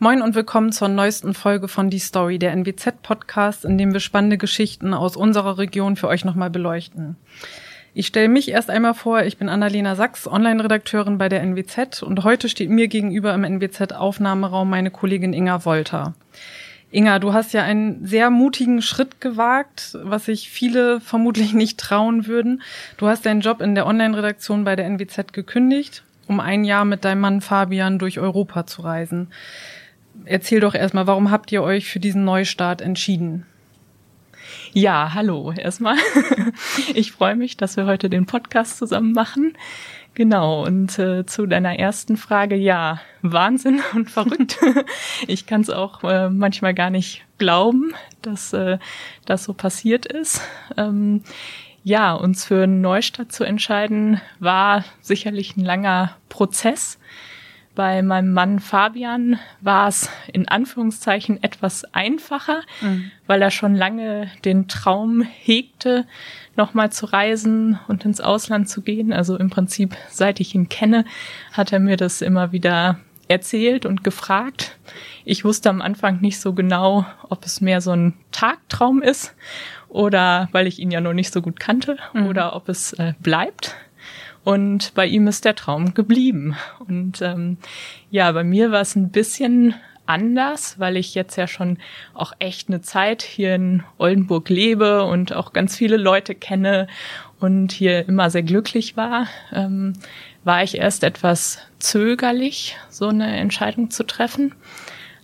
Moin und willkommen zur neuesten Folge von Die Story, der NWZ Podcast, in dem wir spannende Geschichten aus unserer Region für euch nochmal beleuchten. Ich stelle mich erst einmal vor, ich bin Annalena Sachs, Online-Redakteurin bei der NWZ und heute steht mir gegenüber im NWZ-Aufnahmeraum meine Kollegin Inga Wolter. Inga, du hast ja einen sehr mutigen Schritt gewagt, was sich viele vermutlich nicht trauen würden. Du hast deinen Job in der Online-Redaktion bei der NWZ gekündigt, um ein Jahr mit deinem Mann Fabian durch Europa zu reisen erzähl doch erstmal, warum habt ihr euch für diesen Neustart entschieden? Ja, hallo erstmal. Ich freue mich, dass wir heute den Podcast zusammen machen. Genau, und äh, zu deiner ersten Frage, ja, Wahnsinn und verrückt. ich kann es auch äh, manchmal gar nicht glauben, dass äh, das so passiert ist. Ähm, ja, uns für einen Neustart zu entscheiden, war sicherlich ein langer Prozess. Bei meinem Mann Fabian war es in Anführungszeichen etwas einfacher, mhm. weil er schon lange den Traum hegte, nochmal zu reisen und ins Ausland zu gehen. Also im Prinzip, seit ich ihn kenne, hat er mir das immer wieder erzählt und gefragt. Ich wusste am Anfang nicht so genau, ob es mehr so ein Tagtraum ist oder weil ich ihn ja noch nicht so gut kannte mhm. oder ob es äh, bleibt. Und bei ihm ist der Traum geblieben. Und ähm, ja, bei mir war es ein bisschen anders, weil ich jetzt ja schon auch echt eine Zeit hier in Oldenburg lebe und auch ganz viele Leute kenne und hier immer sehr glücklich war, ähm, war ich erst etwas zögerlich, so eine Entscheidung zu treffen.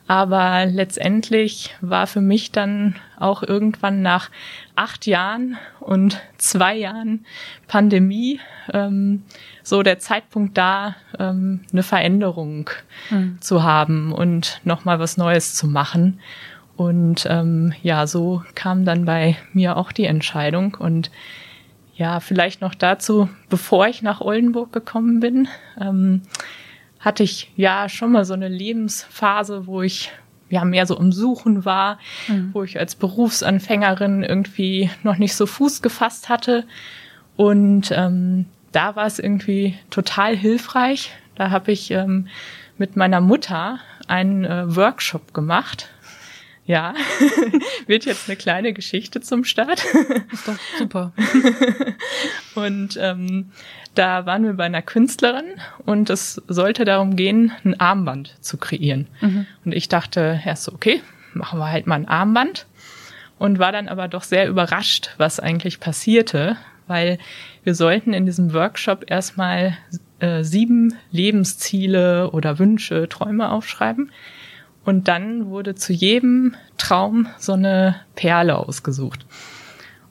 Aber letztendlich war für mich dann auch irgendwann nach acht Jahren und zwei Jahren Pandemie ähm, so der Zeitpunkt da, ähm, eine Veränderung mhm. zu haben und nochmal was Neues zu machen. Und ähm, ja, so kam dann bei mir auch die Entscheidung. Und ja, vielleicht noch dazu, bevor ich nach Oldenburg gekommen bin, ähm, hatte ich ja schon mal so eine Lebensphase, wo ich ja mehr so im Suchen war, mhm. wo ich als Berufsanfängerin irgendwie noch nicht so Fuß gefasst hatte. Und ähm, da war es irgendwie total hilfreich. Da habe ich ähm, mit meiner Mutter einen äh, Workshop gemacht. Ja, wird jetzt eine kleine Geschichte zum Start. Ist doch super. und ähm, da waren wir bei einer Künstlerin und es sollte darum gehen, ein Armband zu kreieren. Mhm. Und ich dachte erst so, okay, machen wir halt mal ein Armband. Und war dann aber doch sehr überrascht, was eigentlich passierte, weil wir sollten in diesem Workshop erstmal äh, sieben Lebensziele oder Wünsche, Träume aufschreiben. Und dann wurde zu jedem Traum so eine Perle ausgesucht.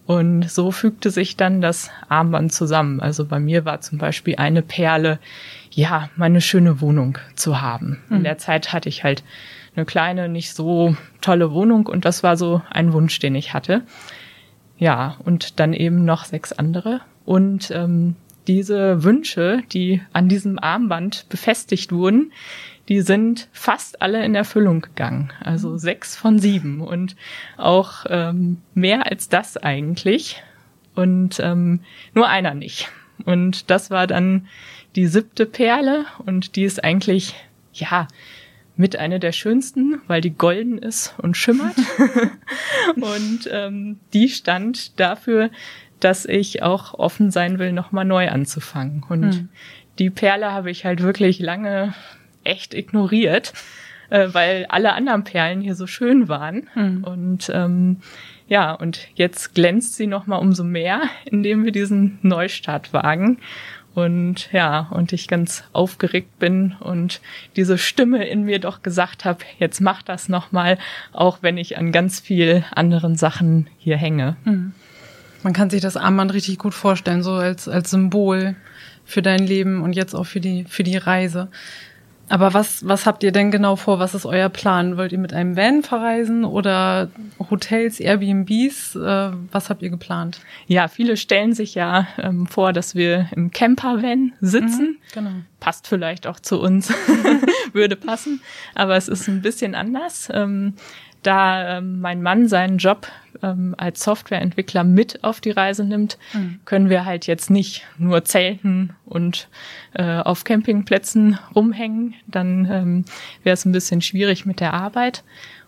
Und so fügte sich dann das Armband zusammen. Also bei mir war zum Beispiel eine Perle, ja, meine schöne Wohnung zu haben. Mhm. In der Zeit hatte ich halt eine kleine, nicht so tolle Wohnung und das war so ein Wunsch, den ich hatte. Ja, und dann eben noch sechs andere. Und ähm, diese Wünsche, die an diesem Armband befestigt wurden, die sind fast alle in Erfüllung gegangen. Also sechs von sieben und auch ähm, mehr als das eigentlich. Und ähm, nur einer nicht. Und das war dann die siebte Perle und die ist eigentlich, ja, mit einer der schönsten, weil die golden ist und schimmert. und ähm, die stand dafür, dass ich auch offen sein will, nochmal neu anzufangen. Und hm. die Perle habe ich halt wirklich lange echt ignoriert, äh, weil alle anderen Perlen hier so schön waren. Mhm. Und ähm, ja, und jetzt glänzt sie noch mal umso mehr, indem wir diesen Neustart wagen. Und ja, und ich ganz aufgeregt bin und diese Stimme in mir doch gesagt habe, jetzt mach das noch mal, auch wenn ich an ganz viel anderen Sachen hier hänge. Mhm. Man kann sich das Armband richtig gut vorstellen, so als als Symbol für dein Leben und jetzt auch für die für die Reise. Aber was, was habt ihr denn genau vor? Was ist euer Plan? Wollt ihr mit einem Van verreisen oder Hotels, Airbnbs? Äh, was habt ihr geplant? Ja, viele stellen sich ja ähm, vor, dass wir im Camper-Van sitzen. Mhm, genau. Passt vielleicht auch zu uns, würde passen. Aber es ist ein bisschen anders. Ähm, da ähm, mein Mann seinen Job ähm, als Softwareentwickler mit auf die Reise nimmt, mhm. können wir halt jetzt nicht nur zelten und äh, auf Campingplätzen rumhängen. Dann ähm, wäre es ein bisschen schwierig mit der Arbeit.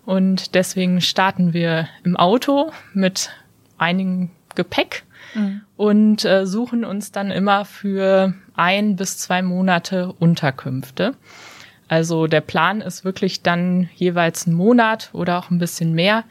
Und deswegen starten wir im Auto mit einigem Gepäck mhm. und äh, suchen uns dann immer für ein bis zwei Monate Unterkünfte. Also der Plan ist wirklich dann jeweils einen Monat oder auch ein bisschen mehr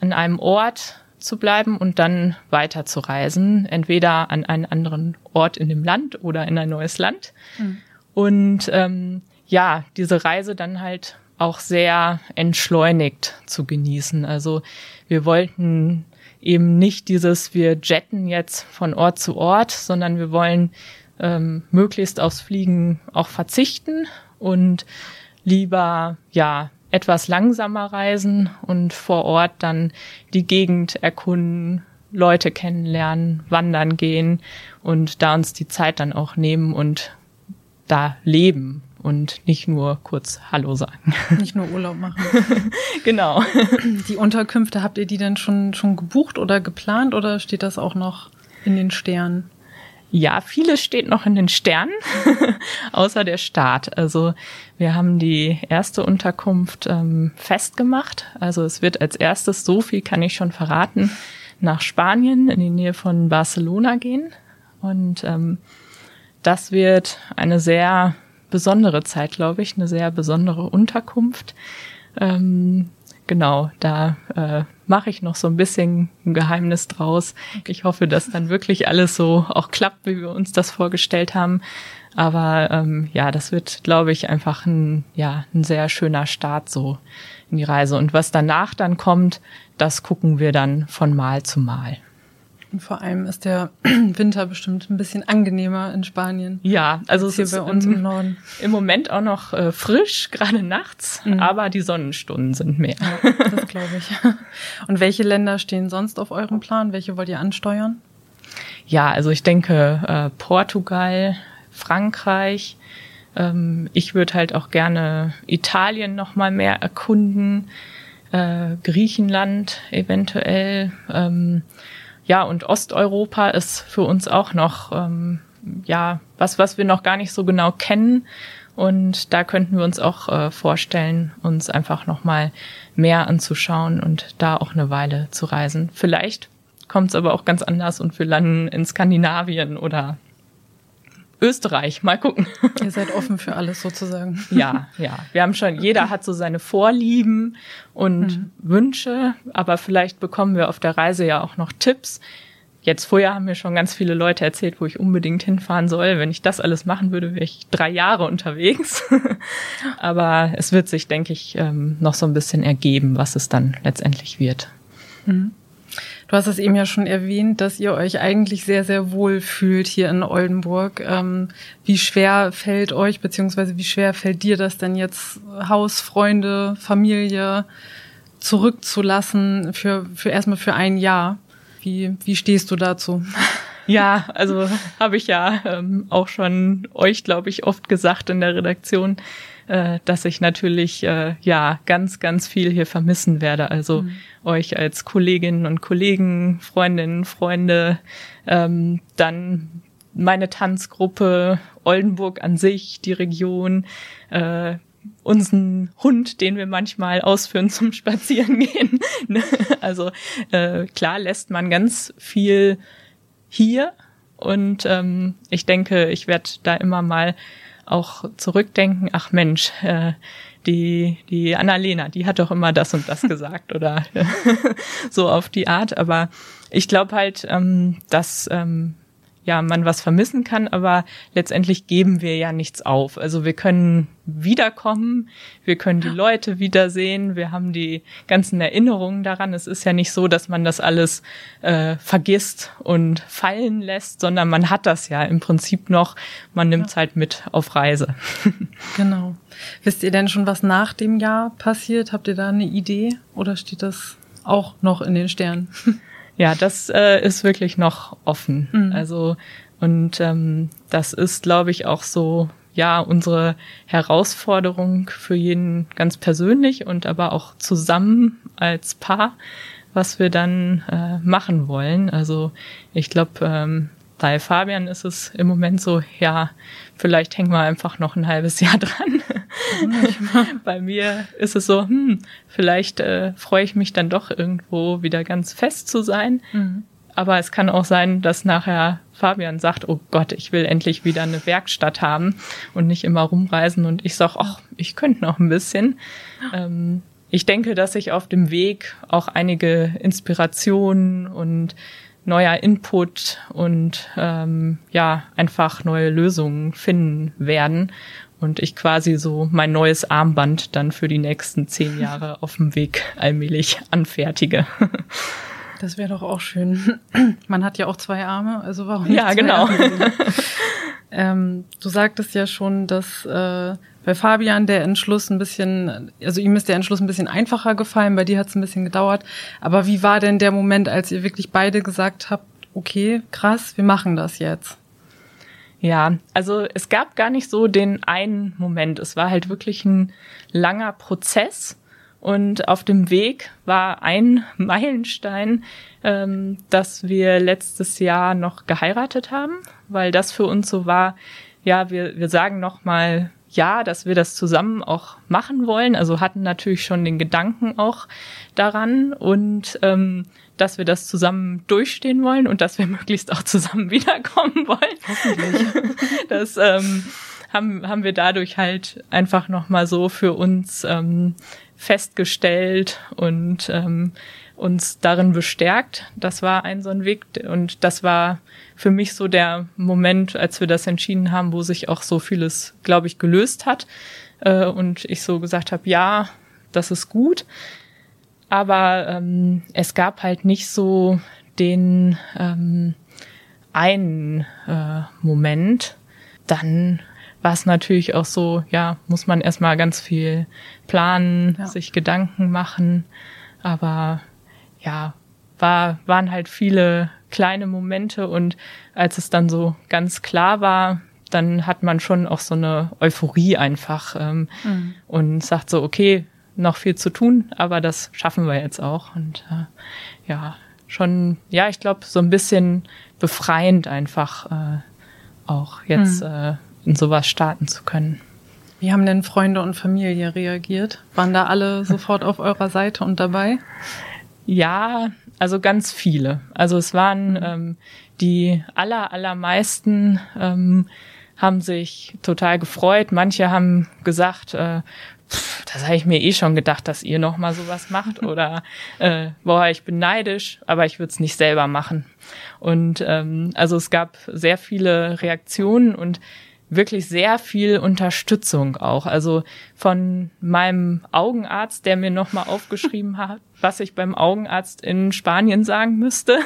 an einem Ort zu bleiben und dann weiter zu reisen, entweder an einen anderen Ort in dem Land oder in ein neues Land. Mhm. Und ähm, ja, diese Reise dann halt auch sehr entschleunigt zu genießen. Also wir wollten eben nicht dieses, wir jetten jetzt von Ort zu Ort, sondern wir wollen ähm, möglichst aufs Fliegen auch verzichten und lieber ja etwas langsamer reisen und vor Ort dann die Gegend erkunden, Leute kennenlernen, wandern gehen und da uns die Zeit dann auch nehmen und da leben und nicht nur kurz Hallo sagen. Nicht nur Urlaub machen. genau. Die Unterkünfte, habt ihr die denn schon, schon gebucht oder geplant oder steht das auch noch in den Sternen? Ja, vieles steht noch in den Sternen, außer der Start. Also wir haben die erste Unterkunft ähm, festgemacht. Also es wird als erstes, so viel kann ich schon verraten, nach Spanien in die Nähe von Barcelona gehen. Und ähm, das wird eine sehr besondere Zeit, glaube ich, eine sehr besondere Unterkunft. Ähm, genau, da äh, mache ich noch so ein bisschen ein Geheimnis draus. Ich hoffe, dass dann wirklich alles so auch klappt, wie wir uns das vorgestellt haben. Aber ähm, ja, das wird, glaube ich, einfach ein, ja, ein sehr schöner Start so in die Reise. Und was danach dann kommt, das gucken wir dann von Mal zu Mal. Und vor allem ist der Winter bestimmt ein bisschen angenehmer in Spanien. Ja, also es ist bei uns im Norden. Im Moment auch noch äh, frisch, gerade nachts, mhm. aber die Sonnenstunden sind mehr. Ja, das glaube ich. Und welche Länder stehen sonst auf eurem Plan? Welche wollt ihr ansteuern? Ja, also ich denke äh, Portugal, Frankreich. Ähm, ich würde halt auch gerne Italien noch mal mehr erkunden, äh, Griechenland eventuell. Ähm, ja, und Osteuropa ist für uns auch noch ähm, ja was, was wir noch gar nicht so genau kennen. Und da könnten wir uns auch äh, vorstellen, uns einfach noch mal mehr anzuschauen und da auch eine Weile zu reisen. Vielleicht kommt es aber auch ganz anders und wir landen in Skandinavien oder Österreich. Mal gucken. Ihr seid offen für alles sozusagen. Ja, ja. Wir haben schon, jeder hat so seine Vorlieben und mhm. Wünsche, aber vielleicht bekommen wir auf der Reise ja auch noch Tipps. Jetzt vorher haben mir schon ganz viele Leute erzählt, wo ich unbedingt hinfahren soll. Wenn ich das alles machen würde, wäre ich drei Jahre unterwegs. aber es wird sich, denke ich, ähm, noch so ein bisschen ergeben, was es dann letztendlich wird. Mhm. Du hast es eben ja schon erwähnt, dass ihr euch eigentlich sehr, sehr wohl fühlt hier in Oldenburg. Ähm, wie schwer fällt euch, beziehungsweise wie schwer fällt dir das denn jetzt, Haus, Freunde, Familie zurückzulassen für, für erstmal für ein Jahr? Wie, wie stehst du dazu? Ja, also habe ich ja ähm, auch schon euch, glaube ich, oft gesagt in der Redaktion, äh, dass ich natürlich äh, ja ganz, ganz viel hier vermissen werde. Also mhm euch als Kolleginnen und Kollegen, Freundinnen, Freunde, ähm, dann meine Tanzgruppe, Oldenburg an sich, die Region, äh, unseren Hund, den wir manchmal ausführen zum Spazierengehen. also äh, klar lässt man ganz viel hier und ähm, ich denke, ich werde da immer mal auch zurückdenken, ach Mensch, äh, die, die Annalena, die hat doch immer das und das gesagt oder so auf die Art. Aber ich glaube halt, ähm, dass ähm, ja man was vermissen kann, aber letztendlich geben wir ja nichts auf. Also wir können wiederkommen, wir können die Leute wiedersehen, wir haben die ganzen Erinnerungen daran. Es ist ja nicht so, dass man das alles äh, vergisst und fallen lässt, sondern man hat das ja im Prinzip noch, man nimmt es ja. halt mit auf Reise. genau. Wisst ihr denn schon, was nach dem Jahr passiert? Habt ihr da eine Idee oder steht das auch noch in den Sternen? Ja, das äh, ist wirklich noch offen. Mhm. Also und ähm, das ist, glaube ich, auch so ja unsere Herausforderung für jeden ganz persönlich und aber auch zusammen als Paar, was wir dann äh, machen wollen. Also ich glaube, ähm, bei Fabian ist es im Moment so, ja, vielleicht hängen wir einfach noch ein halbes Jahr dran. bei mir ist es so, hm, vielleicht äh, freue ich mich dann doch irgendwo wieder ganz fest zu sein. Mhm. Aber es kann auch sein, dass nachher Fabian sagt, oh Gott, ich will endlich wieder eine Werkstatt haben und nicht immer rumreisen. Und ich sage, ach, ich könnte noch ein bisschen. Ähm, ich denke, dass ich auf dem Weg auch einige Inspirationen und neuer Input und ähm, ja, einfach neue Lösungen finden werden. Und ich quasi so mein neues Armband dann für die nächsten zehn Jahre auf dem Weg allmählich anfertige. Das wäre doch auch schön. Man hat ja auch zwei Arme, also warum nicht? Ja, genau. ähm, du sagtest ja schon, dass äh, bei Fabian der Entschluss ein bisschen, also ihm ist der Entschluss ein bisschen einfacher gefallen, bei dir hat es ein bisschen gedauert. Aber wie war denn der Moment, als ihr wirklich beide gesagt habt, okay, krass, wir machen das jetzt? Ja, also es gab gar nicht so den einen Moment. Es war halt wirklich ein langer Prozess. Und auf dem Weg war ein Meilenstein, ähm, dass wir letztes Jahr noch geheiratet haben, weil das für uns so war, ja, wir, wir sagen noch mal ja, dass wir das zusammen auch machen wollen. Also hatten natürlich schon den Gedanken auch daran und ähm, dass wir das zusammen durchstehen wollen und dass wir möglichst auch zusammen wiederkommen wollen. Hoffentlich. Das ähm, haben, haben wir dadurch halt einfach nochmal so für uns ähm, festgestellt und ähm, uns darin bestärkt. Das war ein so ein Weg und das war für mich so der Moment, als wir das entschieden haben, wo sich auch so vieles, glaube ich, gelöst hat äh, und ich so gesagt habe, ja, das ist gut. Aber ähm, es gab halt nicht so den ähm, einen äh, Moment. Dann war es natürlich auch so, ja, muss man erstmal ganz viel planen, ja. sich Gedanken machen. Aber ja, war, waren halt viele kleine Momente und als es dann so ganz klar war, dann hat man schon auch so eine Euphorie einfach ähm, mhm. und sagt so, okay, noch viel zu tun, aber das schaffen wir jetzt auch. Und äh, ja, schon, ja, ich glaube, so ein bisschen befreiend einfach äh, auch jetzt mhm. äh, in sowas starten zu können. Wie haben denn Freunde und Familie reagiert? Waren da alle sofort auf eurer Seite und dabei? Ja, also ganz viele. Also es waren mhm. ähm, die aller, allermeisten ähm, haben sich total gefreut. Manche haben gesagt, äh, pff, das habe ich mir eh schon gedacht, dass ihr noch mal sowas macht oder äh, boah, ich bin neidisch, aber ich würde es nicht selber machen. Und ähm, also es gab sehr viele Reaktionen und wirklich sehr viel Unterstützung auch. Also von meinem Augenarzt, der mir nochmal aufgeschrieben hat, was ich beim Augenarzt in Spanien sagen müsste,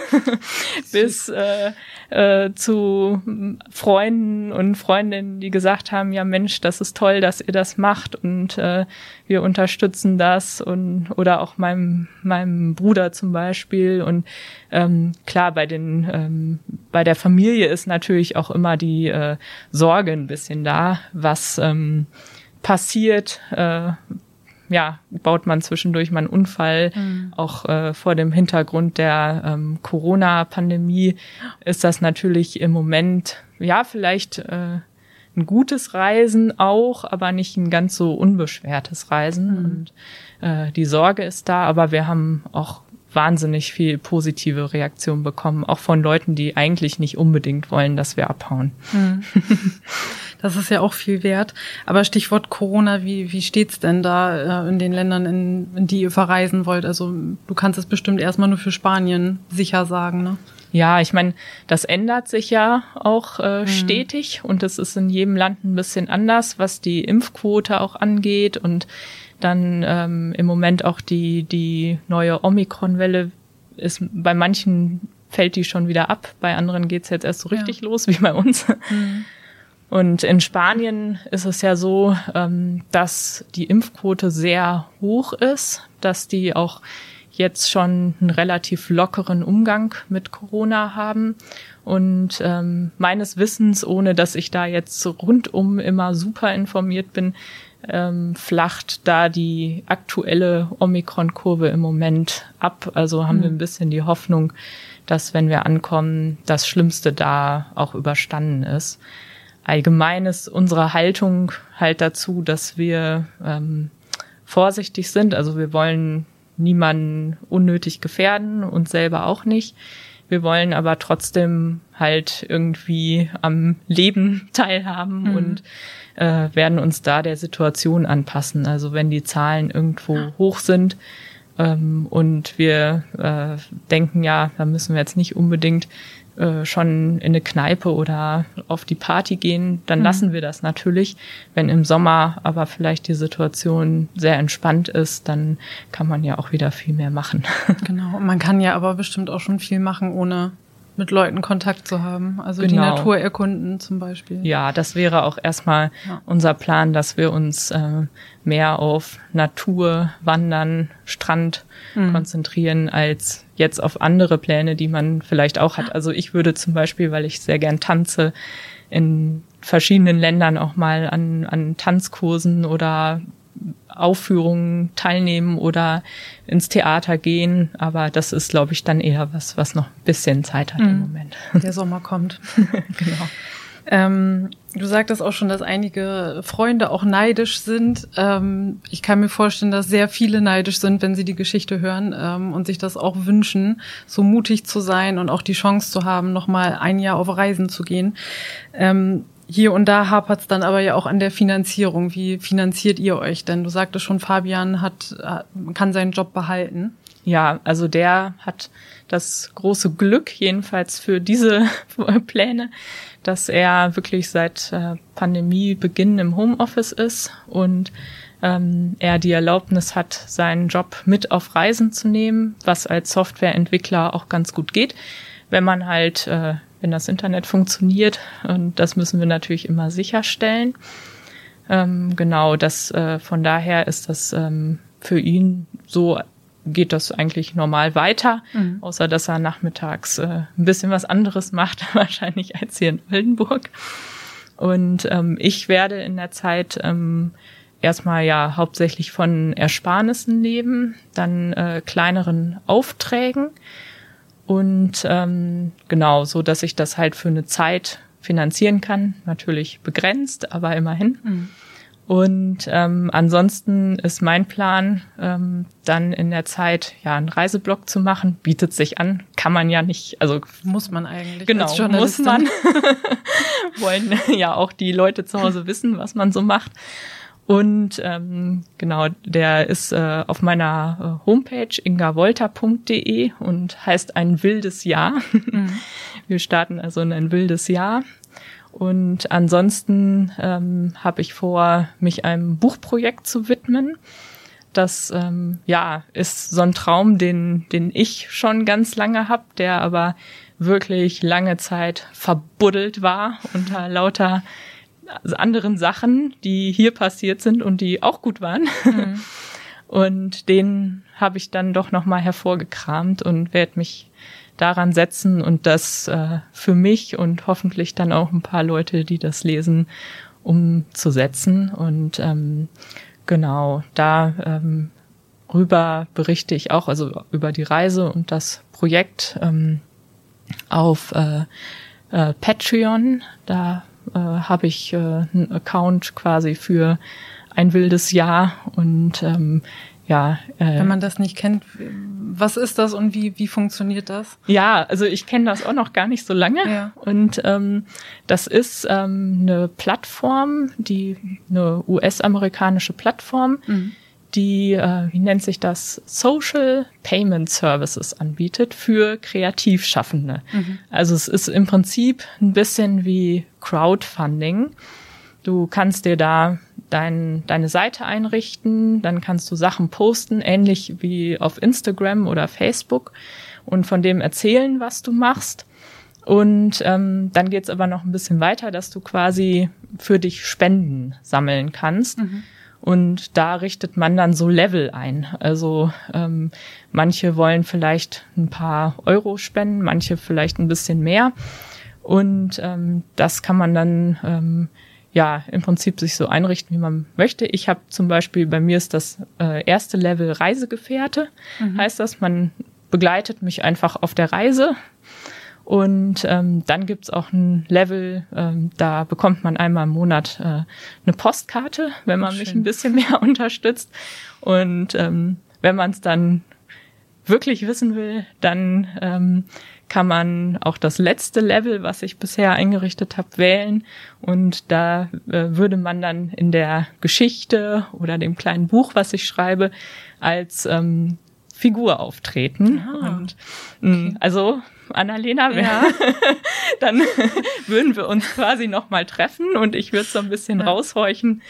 bis äh, äh, zu Freunden und Freundinnen, die gesagt haben, ja Mensch, das ist toll, dass ihr das macht und äh, wir unterstützen das und oder auch meinem meinem Bruder zum Beispiel. Und ähm, klar bei den ähm, bei der Familie ist natürlich auch immer die äh, Sorge ein bisschen da, was ähm, passiert, äh, ja, baut man zwischendurch mal einen Unfall. Mhm. Auch äh, vor dem Hintergrund der ähm, Corona-Pandemie ist das natürlich im Moment, ja, vielleicht äh, ein gutes Reisen auch, aber nicht ein ganz so unbeschwertes Reisen. Mhm. Und äh, die Sorge ist da, aber wir haben auch wahnsinnig viel positive Reaktion bekommen, auch von Leuten, die eigentlich nicht unbedingt wollen, dass wir abhauen. Mhm. Das ist ja auch viel wert. Aber Stichwort Corona, wie, wie steht's denn da äh, in den Ländern, in, in die ihr verreisen wollt? Also du kannst es bestimmt erstmal nur für Spanien sicher sagen, ne? Ja, ich meine, das ändert sich ja auch äh, mhm. stetig und es ist in jedem Land ein bisschen anders, was die Impfquote auch angeht und dann ähm, im Moment auch die, die neue Omikron-Welle ist bei manchen fällt die schon wieder ab, bei anderen geht's jetzt erst so richtig ja. los, wie bei uns. Mhm. Und in Spanien ist es ja so, ähm, dass die Impfquote sehr hoch ist, dass die auch jetzt schon einen relativ lockeren Umgang mit Corona haben Und ähm, meines Wissens, ohne dass ich da jetzt rundum immer super informiert bin, ähm, flacht da die aktuelle Omikron-Kurve im Moment ab. Also haben mhm. wir ein bisschen die Hoffnung, dass wenn wir ankommen, das Schlimmste da auch überstanden ist. Allgemein ist unsere Haltung halt dazu, dass wir ähm, vorsichtig sind. Also wir wollen niemanden unnötig gefährden und selber auch nicht. Wir wollen aber trotzdem halt irgendwie am Leben teilhaben mhm. und äh, werden uns da der Situation anpassen. Also wenn die Zahlen irgendwo hoch sind ähm, und wir äh, denken, ja, da müssen wir jetzt nicht unbedingt äh, schon in eine Kneipe oder auf die Party gehen, dann mhm. lassen wir das natürlich. Wenn im Sommer aber vielleicht die Situation sehr entspannt ist, dann kann man ja auch wieder viel mehr machen. Genau, man kann ja aber bestimmt auch schon viel machen, ohne mit Leuten Kontakt zu haben. Also genau. die Natur erkunden zum Beispiel. Ja, das wäre auch erstmal ja. unser Plan, dass wir uns äh, mehr auf Natur, Wandern, Strand mhm. konzentrieren, als jetzt auf andere Pläne, die man vielleicht auch hat. Also ich würde zum Beispiel, weil ich sehr gern tanze, in verschiedenen Ländern auch mal an, an Tanzkursen oder Aufführungen teilnehmen oder ins Theater gehen. Aber das ist, glaube ich, dann eher was, was noch ein bisschen Zeit hat mhm. im Moment. Der Sommer kommt. genau. Ähm, du sagtest auch schon, dass einige Freunde auch neidisch sind. Ähm, ich kann mir vorstellen, dass sehr viele neidisch sind, wenn sie die Geschichte hören ähm, und sich das auch wünschen, so mutig zu sein und auch die Chance zu haben, nochmal ein Jahr auf Reisen zu gehen. Hier und da hapert es dann aber ja auch an der Finanzierung. Wie finanziert ihr euch denn? Du sagtest schon, Fabian hat, kann seinen Job behalten. Ja, also der hat das große Glück, jedenfalls für diese Pläne, dass er wirklich seit äh, Pandemiebeginn im Homeoffice ist und ähm, er die Erlaubnis hat, seinen Job mit auf Reisen zu nehmen, was als Softwareentwickler auch ganz gut geht, wenn man halt äh, wenn das Internet funktioniert. Und das müssen wir natürlich immer sicherstellen. Ähm, genau, das äh, von daher ist das ähm, für ihn so geht das eigentlich normal weiter, mhm. außer dass er nachmittags äh, ein bisschen was anderes macht, wahrscheinlich als hier in Oldenburg. Und ähm, ich werde in der Zeit ähm, erstmal ja hauptsächlich von Ersparnissen leben, dann äh, kleineren Aufträgen und ähm, genau, so dass ich das halt für eine Zeit finanzieren kann. Natürlich begrenzt, aber immerhin. Mhm. Und ähm, ansonsten ist mein Plan, ähm, dann in der Zeit ja einen Reiseblock zu machen. Bietet sich an, kann man ja nicht, also muss man eigentlich. Genau, muss man. Wollen ja auch die Leute zu Hause wissen, was man so macht. Und ähm, genau, der ist äh, auf meiner äh, Homepage ingavolta.de und heißt ein wildes Jahr. Mhm. Wir starten also in ein wildes Jahr. Und ansonsten ähm, habe ich vor, mich einem Buchprojekt zu widmen. Das ähm, ja ist so ein Traum, den, den ich schon ganz lange hab, der aber wirklich lange Zeit verbuddelt war unter lauter anderen Sachen, die hier passiert sind und die auch gut waren. Mhm. Und den habe ich dann doch nochmal hervorgekramt und werde mich daran setzen und das äh, für mich und hoffentlich dann auch ein paar Leute, die das lesen, umzusetzen. Und ähm, genau, da ähm, rüber berichte ich auch, also über die Reise und das Projekt ähm, auf äh, äh, Patreon. Da äh, habe ich äh, einen Account quasi für ein wildes Jahr und ähm, ja. Äh, Wenn man das nicht kennt, was ist das und wie, wie funktioniert das? Ja, also ich kenne das auch noch gar nicht so lange. Ja. Und ähm, das ist ähm, eine Plattform, die eine US-amerikanische Plattform, mhm die, äh, wie nennt sich das, Social Payment Services anbietet für Kreativschaffende. Mhm. Also es ist im Prinzip ein bisschen wie Crowdfunding. Du kannst dir da dein, deine Seite einrichten, dann kannst du Sachen posten, ähnlich wie auf Instagram oder Facebook und von dem erzählen, was du machst. Und ähm, dann geht's aber noch ein bisschen weiter, dass du quasi für dich Spenden sammeln kannst. Mhm. Und da richtet man dann so Level ein. Also ähm, manche wollen vielleicht ein paar Euro spenden, manche vielleicht ein bisschen mehr. Und ähm, das kann man dann ähm, ja im Prinzip sich so einrichten, wie man möchte. Ich habe zum Beispiel, bei mir ist das äh, erste Level Reisegefährte, mhm. heißt das, man begleitet mich einfach auf der Reise. Und ähm, dann gibt's auch ein Level, ähm, da bekommt man einmal im Monat äh, eine Postkarte, wenn man Schön. mich ein bisschen mehr unterstützt. Und ähm, wenn man es dann wirklich wissen will, dann ähm, kann man auch das letzte Level, was ich bisher eingerichtet habe, wählen. Und da äh, würde man dann in der Geschichte oder dem kleinen Buch, was ich schreibe, als ähm, Figur auftreten. Ah, und mm, okay. also Annalena, ja. dann würden wir uns quasi nochmal treffen und ich würde so ein bisschen ja. raushorchen,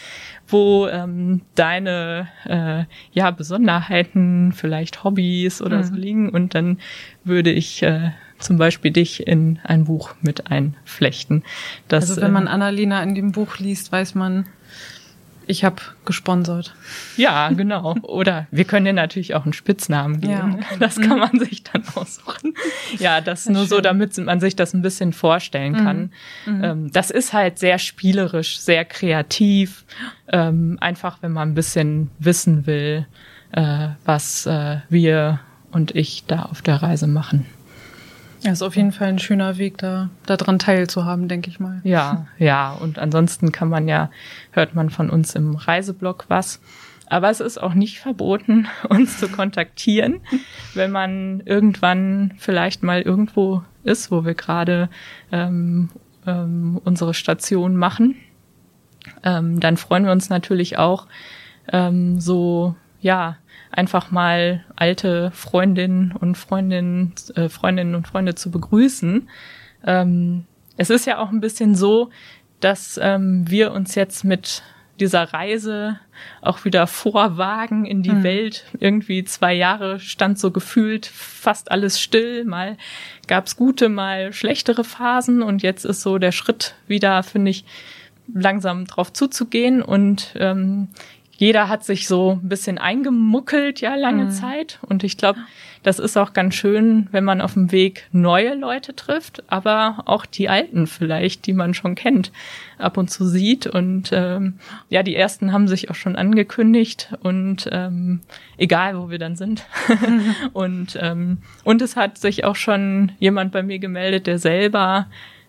wo ähm, deine äh, ja Besonderheiten, vielleicht Hobbys oder mhm. so liegen und dann würde ich äh, zum Beispiel dich in ein Buch mit einflechten. Das, also wenn man ähm, Annalena in dem Buch liest, weiß man, ich habe gesponsert. Ja, genau. Oder wir können dir natürlich auch einen Spitznamen geben. Ja, okay. Das kann mhm. man sich dann aussuchen. Ja, das, das nur schön. so, damit man sich das ein bisschen vorstellen kann. Mhm. mhm. Ähm, das ist halt sehr spielerisch, sehr kreativ. Ähm, einfach, wenn man ein bisschen wissen will, äh, was äh, wir und ich da auf der Reise machen. Ja, ist auf jeden Fall ein schöner Weg, da daran teilzuhaben, denke ich mal. Ja, ja. Und ansonsten kann man ja, hört man von uns im Reiseblog was. Aber es ist auch nicht verboten, uns zu kontaktieren, wenn man irgendwann vielleicht mal irgendwo ist, wo wir gerade ähm, ähm, unsere Station machen. Ähm, dann freuen wir uns natürlich auch, ähm, so ja einfach mal alte Freundinnen und Freundinnen, äh, Freundinnen und Freunde zu begrüßen. Ähm, es ist ja auch ein bisschen so, dass ähm, wir uns jetzt mit dieser Reise auch wieder vorwagen in die mhm. Welt. Irgendwie zwei Jahre stand so gefühlt fast alles still. Mal gab's gute, mal schlechtere Phasen und jetzt ist so der Schritt wieder, finde ich, langsam drauf zuzugehen und ähm, jeder hat sich so ein bisschen eingemuckelt, ja, lange mhm. Zeit. Und ich glaube, das ist auch ganz schön, wenn man auf dem Weg neue Leute trifft, aber auch die alten vielleicht, die man schon kennt, ab und zu sieht. Und ähm, ja, die ersten haben sich auch schon angekündigt und ähm, egal, wo wir dann sind. und, ähm, und es hat sich auch schon jemand bei mir gemeldet, der selber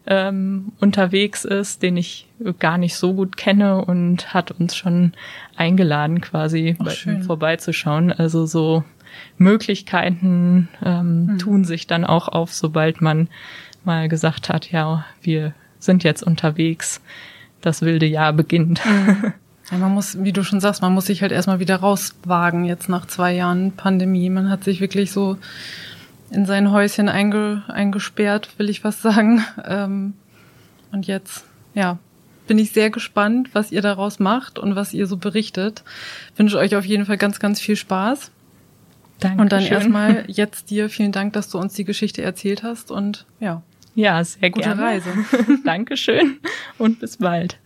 ähm, unterwegs ist, den ich gar nicht so gut kenne und hat uns schon eingeladen, quasi Ach, bei ihm vorbeizuschauen. Also so Möglichkeiten ähm, mhm. tun sich dann auch auf, sobald man mal gesagt hat, ja, wir sind jetzt unterwegs, das wilde Jahr beginnt. Mhm. Ja, man muss, wie du schon sagst, man muss sich halt erstmal wieder rauswagen jetzt nach zwei Jahren Pandemie. Man hat sich wirklich so in sein Häuschen einge, eingesperrt, will ich was sagen. Ähm, und jetzt, ja, bin ich sehr gespannt, was ihr daraus macht und was ihr so berichtet. Wünsche euch auf jeden Fall ganz, ganz viel Spaß. Danke. Und dann erstmal jetzt dir vielen Dank, dass du uns die Geschichte erzählt hast und ja. Ja, sehr Gute gerne. Reise. Dankeschön und bis bald.